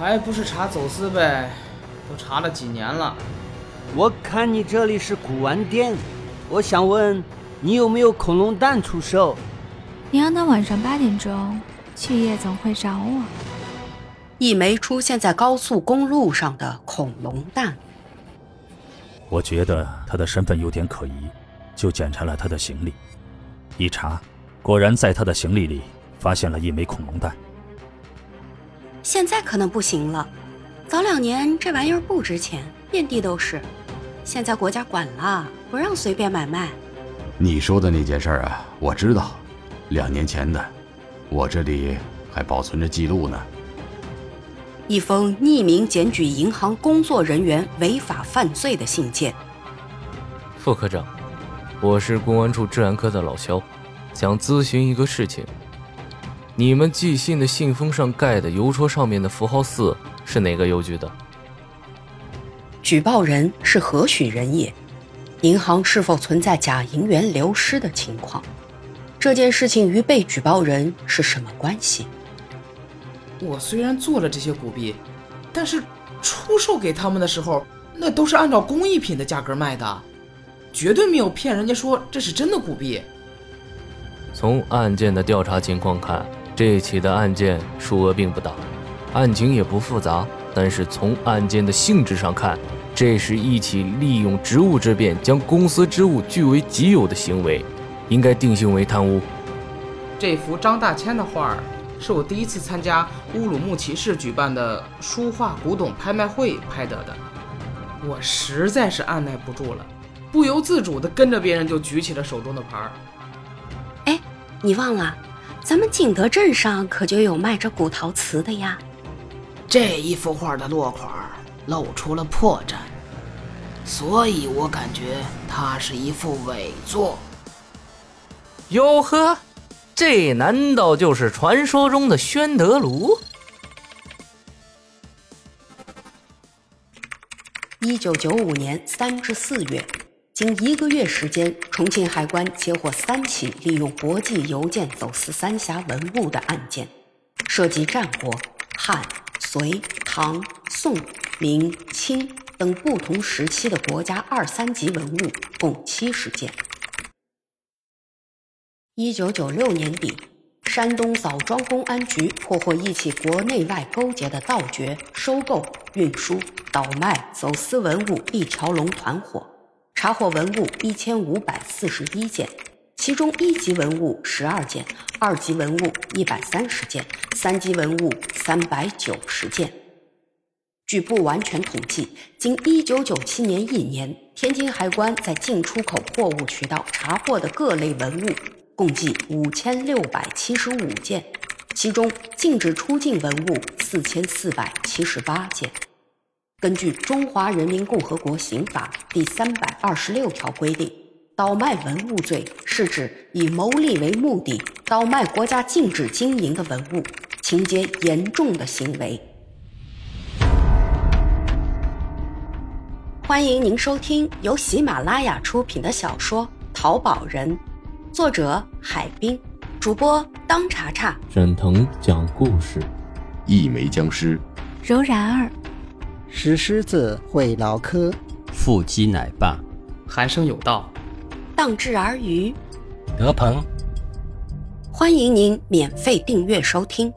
还不是查走私呗，都查了几年了。我看你这里是古玩店，我想问你有没有恐龙蛋出售？你让他晚上八点钟去夜总会找我。一枚出现在高速公路上的恐龙蛋。我觉得他的身份有点可疑，就检查了他的行李。一查，果然在他的行李里发现了一枚恐龙蛋。现在可能不行了，早两年这玩意儿不值钱，遍地都是。现在国家管了，不让随便买卖。你说的那件事啊，我知道，两年前的，我这里还保存着记录呢。一封匿名检举银行工作人员违法犯罪的信件。副科长，我是公安处治安科的老肖，想咨询一个事情。你们寄信的信封上盖的邮戳上面的符号四是哪个邮局的？举报人是何许人也？银行是否存在假银元流失的情况？这件事情与被举报人是什么关系？我虽然做了这些古币，但是出售给他们的时候，那都是按照工艺品的价格卖的，绝对没有骗人家说这是真的古币。从案件的调查情况看，这起的案件数额并不大，案情也不复杂，但是从案件的性质上看，这是一起利用职务之便将公司之物据为己有的行为，应该定性为贪污。这幅张大千的画儿是我第一次参加乌鲁木齐市举办的书画古董拍卖会拍得的，我实在是按耐不住了，不由自主地跟着别人就举起了手中的牌儿。哎，你忘了，咱们景德镇上可就有卖这古陶瓷的呀。这一幅画的落款露出了破绽，所以我感觉它是一幅伪作。哟呵，这难道就是传说中的宣德炉？一九九五年三至四月，经一个月时间，重庆海关接获三起利用国际邮件走私三峡文物的案件，涉及战国、汉、隋、唐、宋、明、清等不同时期的国家二三级文物，共七十件。一九九六年底，山东枣庄公安局破获一起国内外勾结的盗掘、收购、运输、倒卖、走私文物一条龙团伙，查获文物一千五百四十一件，其中一级文物十二件，二级文物一百三十件，三级文物三百九十件。据不完全统计，经一九九七年一年，天津海关在进出口货物渠道查获的各类文物。共计五千六百七十五件，其中禁止出境文物四千四百七十八件。根据《中华人民共和国刑法》第三百二十六条规定，倒卖文物罪是指以牟利为目的倒卖国家禁止经营的文物，情节严重的行为。欢迎您收听由喜马拉雅出品的小说《淘宝人》。作者海滨，主播当查查，沈腾讲故事，一枚僵尸，柔然儿，石狮子会唠嗑，腹肌奶爸，寒生有道，荡志而渔，德鹏。欢迎您免费订阅收听。